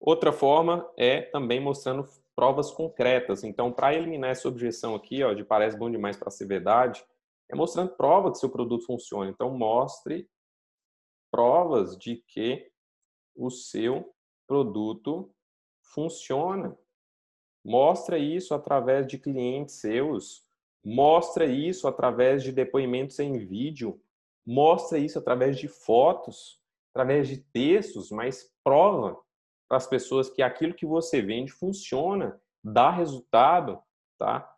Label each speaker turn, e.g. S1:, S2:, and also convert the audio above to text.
S1: Outra forma é também mostrando provas concretas. Então, para eliminar essa objeção aqui, ó, de parece bom demais para ser verdade, é mostrando prova que seu produto funciona. Então, mostre provas de que o seu produto funciona. Mostra isso através de clientes seus, mostra isso através de depoimentos em vídeo, mostra isso através de fotos, através de textos, mas prova para as pessoas que aquilo que você vende funciona, dá resultado, tá?